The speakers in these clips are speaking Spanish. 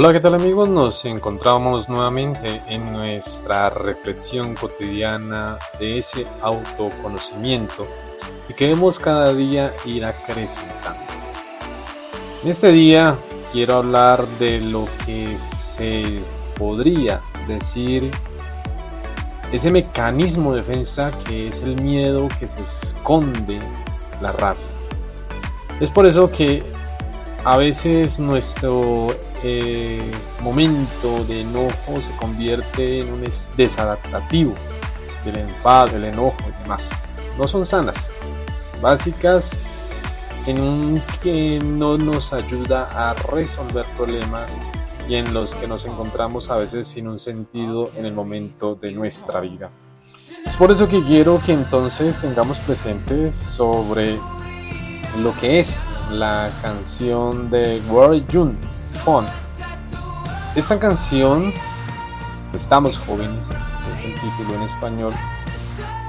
Hola, ¿qué tal amigos? Nos encontramos nuevamente en nuestra reflexión cotidiana de ese autoconocimiento y queremos cada día ir acrecentando. En este día quiero hablar de lo que se podría decir ese mecanismo de defensa que es el miedo que se esconde la rabia. Es por eso que a veces nuestro eh, momento de enojo se convierte en un desadaptativo del enfado, el enojo y demás. No son sanas, básicas en un que no nos ayuda a resolver problemas y en los que nos encontramos a veces sin un sentido en el momento de nuestra vida. Es por eso que quiero que entonces tengamos presentes sobre lo que es la canción de World Jun Fon. Esta canción, Estamos jóvenes, es el título en español,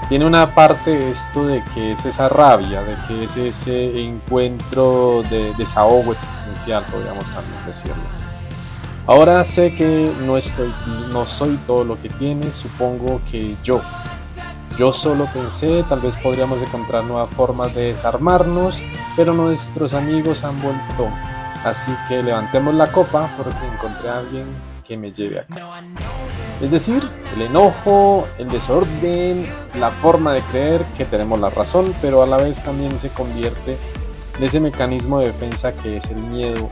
tiene una parte esto de que es esa rabia, de que es ese encuentro de desahogo existencial, podríamos también decirlo. Ahora sé que no, estoy, no soy todo lo que tienes, supongo que yo, yo solo pensé, tal vez podríamos encontrar nuevas formas de desarmarnos, pero nuestros amigos han vuelto. Así que levantemos la copa porque encontré a alguien que me lleve a casa. Es decir, el enojo, el desorden, la forma de creer que tenemos la razón, pero a la vez también se convierte en ese mecanismo de defensa que es el miedo.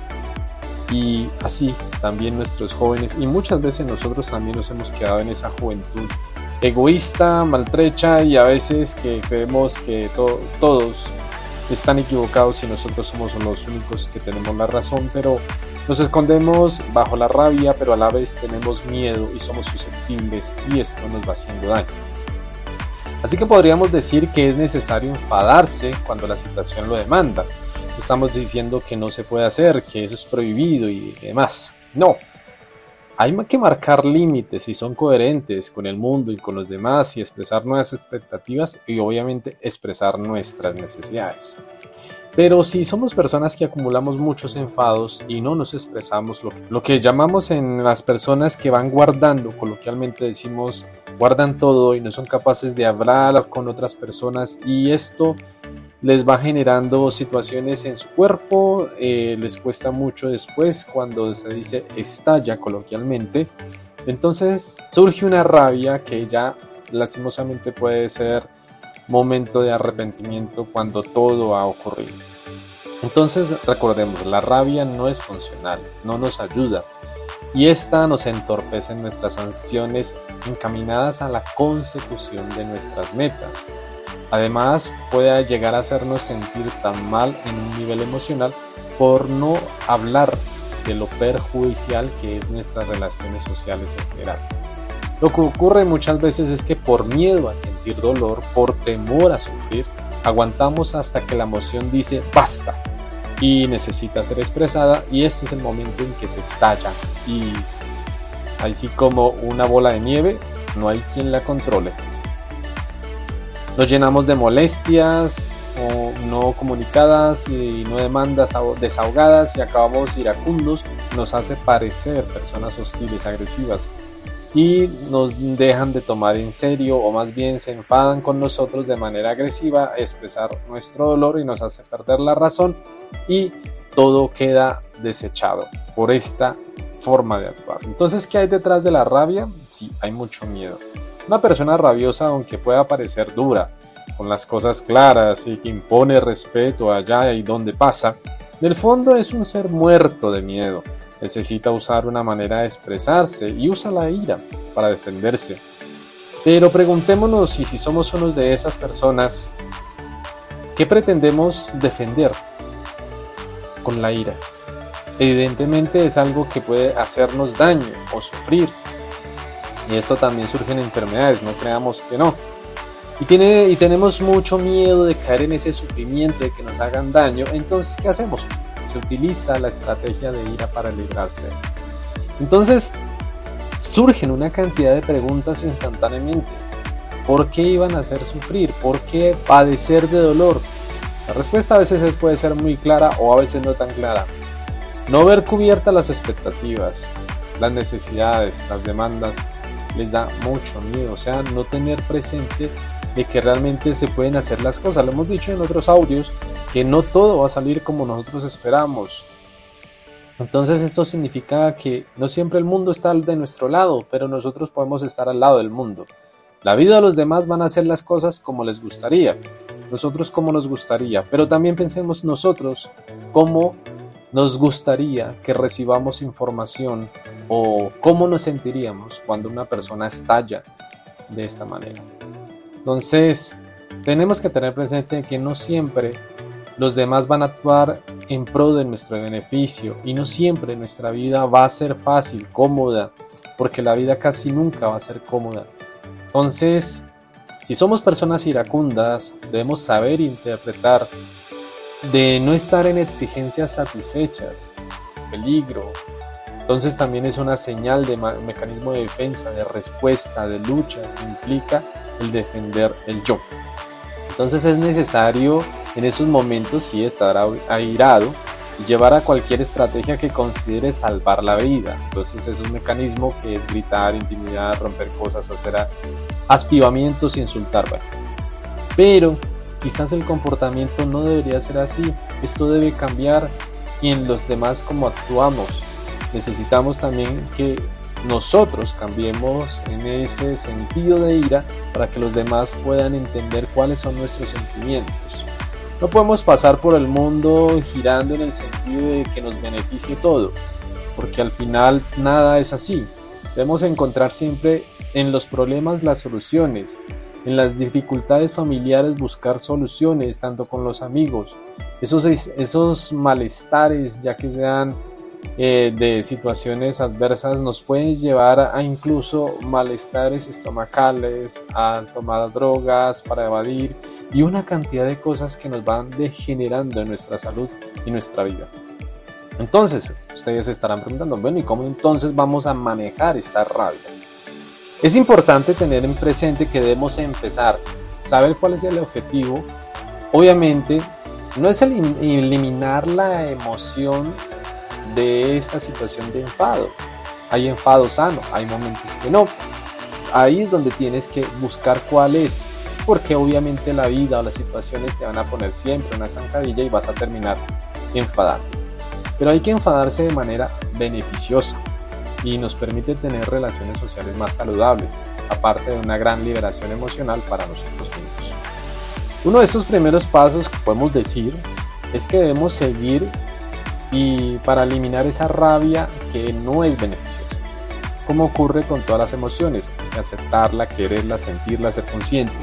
Y así también nuestros jóvenes y muchas veces nosotros también nos hemos quedado en esa juventud egoísta, maltrecha y a veces que creemos que todos están equivocados y nosotros somos los únicos que tenemos la razón, pero nos escondemos bajo la rabia, pero a la vez tenemos miedo y somos susceptibles y esto nos va haciendo daño. Así que podríamos decir que es necesario enfadarse cuando la situación lo demanda. Estamos diciendo que no se puede hacer, que eso es prohibido y demás. No, hay que marcar límites y son coherentes con el mundo y con los demás y expresar nuevas expectativas y obviamente expresar nuestras necesidades. Pero si somos personas que acumulamos muchos enfados y no nos expresamos lo que, lo que llamamos en las personas que van guardando, coloquialmente decimos, guardan todo y no son capaces de hablar con otras personas y esto les va generando situaciones en su cuerpo, eh, les cuesta mucho después cuando se dice estalla coloquialmente. Entonces surge una rabia que ya lastimosamente puede ser momento de arrepentimiento cuando todo ha ocurrido. Entonces recordemos, la rabia no es funcional, no nos ayuda y esta nos entorpece en nuestras acciones encaminadas a la consecución de nuestras metas. Además, puede llegar a hacernos sentir tan mal en un nivel emocional por no hablar de lo perjudicial que es nuestras relaciones sociales en general. Lo que ocurre muchas veces es que por miedo a sentir dolor, por temor a sufrir, aguantamos hasta que la emoción dice basta y necesita ser expresada y este es el momento en que se estalla y así como una bola de nieve, no hay quien la controle. Nos llenamos de molestias o no comunicadas y no demandas desahogadas y acabamos iracundos. Nos hace parecer personas hostiles, agresivas y nos dejan de tomar en serio o más bien se enfadan con nosotros de manera agresiva expresar nuestro dolor y nos hace perder la razón y todo queda desechado por esta forma de actuar. Entonces, ¿qué hay detrás de la rabia? Sí, hay mucho miedo. Una persona rabiosa, aunque pueda parecer dura, con las cosas claras y que impone respeto allá y donde pasa, en el fondo es un ser muerto de miedo. Necesita usar una manera de expresarse y usa la ira para defenderse. Pero preguntémonos si, si somos unos de esas personas, ¿qué pretendemos defender con la ira? Evidentemente es algo que puede hacernos daño o sufrir, y esto también surge en enfermedades, no creamos que no. Y, tiene, y tenemos mucho miedo de caer en ese sufrimiento, de que nos hagan daño. Entonces, ¿qué hacemos? Se utiliza la estrategia de ira para librarse. Entonces, surgen una cantidad de preguntas instantáneamente. ¿Por qué iban a hacer sufrir? ¿Por qué padecer de dolor? La respuesta a veces puede ser muy clara o a veces no tan clara. No ver cubiertas las expectativas, las necesidades, las demandas, les da mucho miedo. O sea, no tener presente de que realmente se pueden hacer las cosas. Lo hemos dicho en otros audios, que no todo va a salir como nosotros esperamos. Entonces esto significa que no siempre el mundo está de nuestro lado, pero nosotros podemos estar al lado del mundo. La vida de los demás van a hacer las cosas como les gustaría, nosotros como nos gustaría, pero también pensemos nosotros cómo nos gustaría que recibamos información o cómo nos sentiríamos cuando una persona estalla de esta manera. Entonces, tenemos que tener presente que no siempre los demás van a actuar en pro de nuestro beneficio y no siempre nuestra vida va a ser fácil, cómoda, porque la vida casi nunca va a ser cómoda. Entonces, si somos personas iracundas, debemos saber interpretar de no estar en exigencias satisfechas, peligro. Entonces también es una señal de mecanismo de defensa, de respuesta, de lucha, implica el defender el yo. Entonces es necesario en esos momentos sí estar airado y llevar a cualquier estrategia que considere salvar la vida. Entonces es un mecanismo que es gritar, intimidar, romper cosas, hacer aspivamientos insultar. Pero quizás el comportamiento no debería ser así. Esto debe cambiar y en los demás como actuamos. Necesitamos también que nosotros cambiemos en ese sentido de ira para que los demás puedan entender cuáles son nuestros sentimientos. No podemos pasar por el mundo girando en el sentido de que nos beneficie todo, porque al final nada es así. Debemos encontrar siempre en los problemas las soluciones, en las dificultades familiares buscar soluciones, tanto con los amigos, esos, esos malestares, ya que sean eh, de situaciones adversas, nos pueden llevar a, incluso malestares estomacales, a tomar drogas para evadir y una cantidad de cosas que nos van degenerando en nuestra salud y nuestra vida. Entonces, ustedes estarán preguntando, bueno, ¿y cómo entonces vamos a manejar estas rabias? Es importante tener en presente que debemos empezar, saber cuál es el objetivo. Obviamente, no es eliminar la emoción de esta situación de enfado. Hay enfado sano, hay momentos que no. Ahí es donde tienes que buscar cuál es, porque obviamente la vida o las situaciones te van a poner siempre una zancadilla y vas a terminar enfadado. Pero hay que enfadarse de manera beneficiosa y nos permite tener relaciones sociales más saludables, aparte de una gran liberación emocional para nosotros mismos. Uno de estos primeros pasos que podemos decir es que debemos seguir y para eliminar esa rabia que no es beneficiosa. Como ocurre con todas las emociones, aceptarla, quererla, sentirla, ser consciente.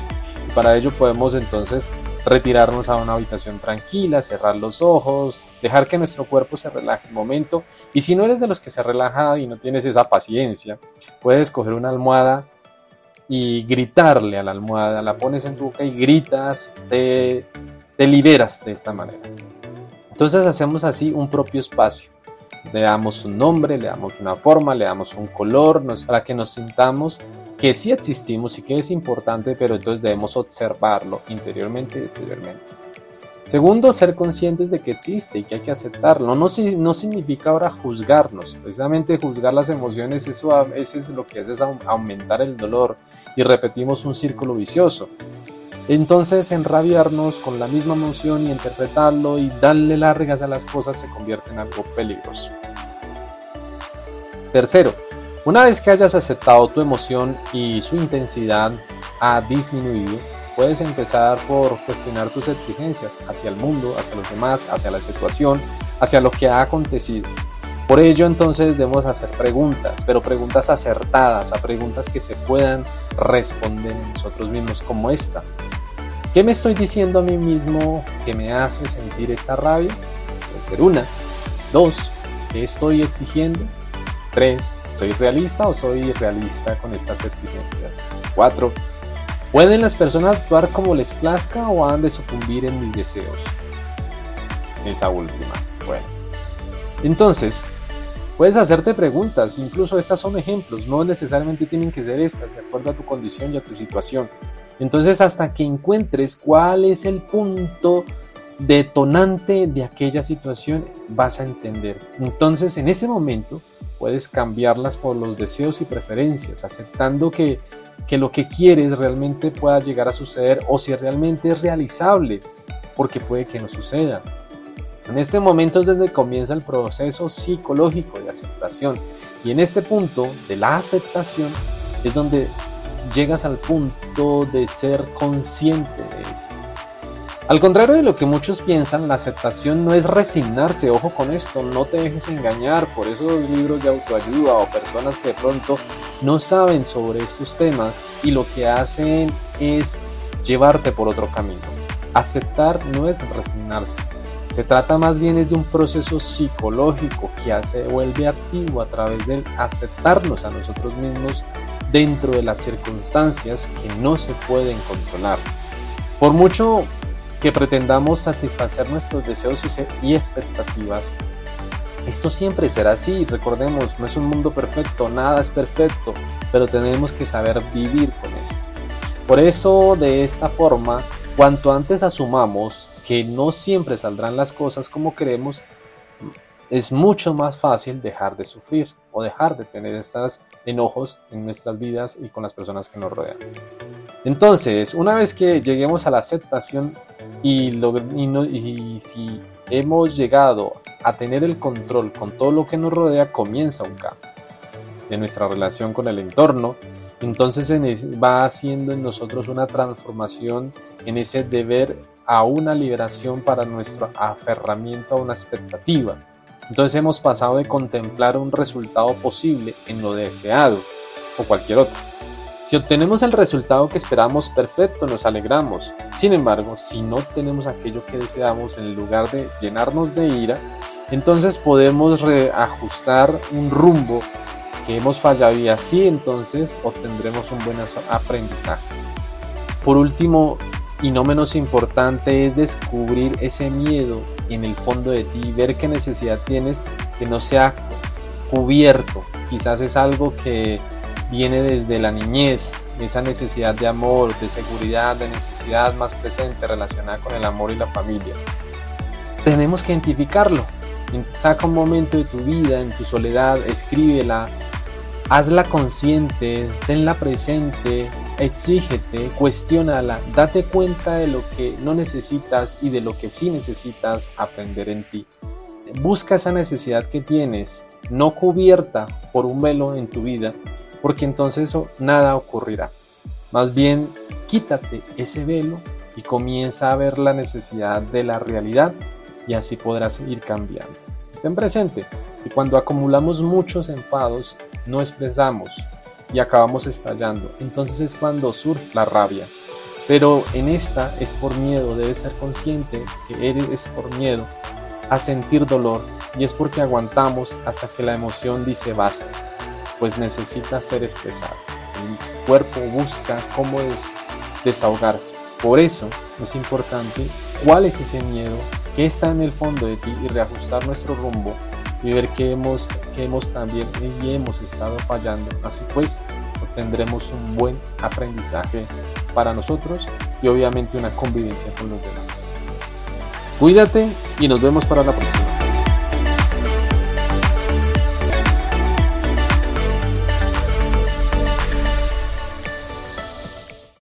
Y para ello podemos entonces retirarnos a una habitación tranquila, cerrar los ojos, dejar que nuestro cuerpo se relaje un momento. Y si no eres de los que se relaja y no tienes esa paciencia, puedes coger una almohada y gritarle a la almohada, la pones en tu boca y gritas, te, te liberas de esta manera. Entonces hacemos así un propio espacio. Le damos un nombre, le damos una forma, le damos un color, para que nos sintamos que sí existimos y que es importante, pero entonces debemos observarlo interiormente y exteriormente. Segundo, ser conscientes de que existe y que hay que aceptarlo. No, no significa ahora juzgarnos. Precisamente juzgar las emociones, eso a veces lo que hace es aumentar el dolor y repetimos un círculo vicioso. Entonces enrabiarnos con la misma emoción y interpretarlo y darle largas a las cosas se convierte en algo peligroso. Tercero, una vez que hayas aceptado tu emoción y su intensidad ha disminuido, puedes empezar por cuestionar tus exigencias hacia el mundo, hacia los demás, hacia la situación, hacia lo que ha acontecido. Por ello entonces debemos hacer preguntas, pero preguntas acertadas, a preguntas que se puedan responder nosotros mismos como esta. ¿Qué me estoy diciendo a mí mismo que me hace sentir esta rabia? Puede ser una. Dos, ¿qué estoy exigiendo? Tres, ¿soy realista o soy irrealista con estas exigencias? Cuatro, ¿pueden las personas actuar como les plazca o han de sucumbir en mis deseos? Esa última. Bueno. Entonces, puedes hacerte preguntas, incluso estas son ejemplos, no necesariamente tienen que ser estas, de acuerdo a tu condición y a tu situación. Entonces hasta que encuentres cuál es el punto detonante de aquella situación vas a entender. Entonces en ese momento puedes cambiarlas por los deseos y preferencias, aceptando que, que lo que quieres realmente pueda llegar a suceder o si realmente es realizable, porque puede que no suceda. En este momento es donde comienza el proceso psicológico de aceptación y en este punto de la aceptación es donde llegas al punto de ser consciente de esto. Al contrario de lo que muchos piensan, la aceptación no es resignarse, ojo con esto, no te dejes engañar por esos libros de autoayuda o personas que de pronto no saben sobre estos temas y lo que hacen es llevarte por otro camino. Aceptar no es resignarse, se trata más bien es de un proceso psicológico que se vuelve activo a través de aceptarnos a nosotros mismos dentro de las circunstancias que no se pueden controlar. Por mucho que pretendamos satisfacer nuestros deseos y expectativas, esto siempre será así, recordemos, no es un mundo perfecto, nada es perfecto, pero tenemos que saber vivir con esto. Por eso, de esta forma, cuanto antes asumamos que no siempre saldrán las cosas como queremos, es mucho más fácil dejar de sufrir o dejar de tener estos enojos en nuestras vidas y con las personas que nos rodean. Entonces, una vez que lleguemos a la aceptación y, y, si hemos llegado a tener el control con todo lo que nos rodea, comienza un cambio de nuestra relación con el entorno. Entonces va haciendo en nosotros una transformación en ese deber a una liberación para nuestro aferramiento a una expectativa entonces hemos pasado de contemplar un resultado posible en lo deseado o cualquier otro. Si obtenemos el resultado que esperamos, perfecto, nos alegramos. Sin embargo, si no obtenemos aquello que deseamos en lugar de llenarnos de ira, entonces podemos reajustar un rumbo que hemos fallado y así entonces obtendremos un buen aprendizaje. Por último, y no menos importante, es descubrir ese miedo en el fondo de ti, ver qué necesidad tienes que no sea cubierto. Quizás es algo que viene desde la niñez, esa necesidad de amor, de seguridad, de necesidad más presente relacionada con el amor y la familia. Tenemos que identificarlo. Saca un momento de tu vida, en tu soledad, escríbela, hazla consciente, tenla presente, exígete, cuestiónala, date cuenta de lo que no necesitas y de lo que sí necesitas aprender en ti. Busca esa necesidad que tienes, no cubierta por un velo en tu vida, porque entonces eso, nada ocurrirá. Más bien, quítate ese velo y comienza a ver la necesidad de la realidad y así podrás ir cambiando. Ten presente que cuando acumulamos muchos enfados, no expresamos, y acabamos estallando. Entonces es cuando surge la rabia. Pero en esta es por miedo, debes ser consciente que eres por miedo a sentir dolor y es porque aguantamos hasta que la emoción dice basta, pues necesita ser expresado. El cuerpo busca cómo es desahogarse. Por eso es importante cuál es ese miedo que está en el fondo de ti y reajustar nuestro rumbo y ver que hemos, que hemos también y hemos estado fallando. Así pues, obtendremos un buen aprendizaje para nosotros y obviamente una convivencia con los demás. Cuídate y nos vemos para la próxima.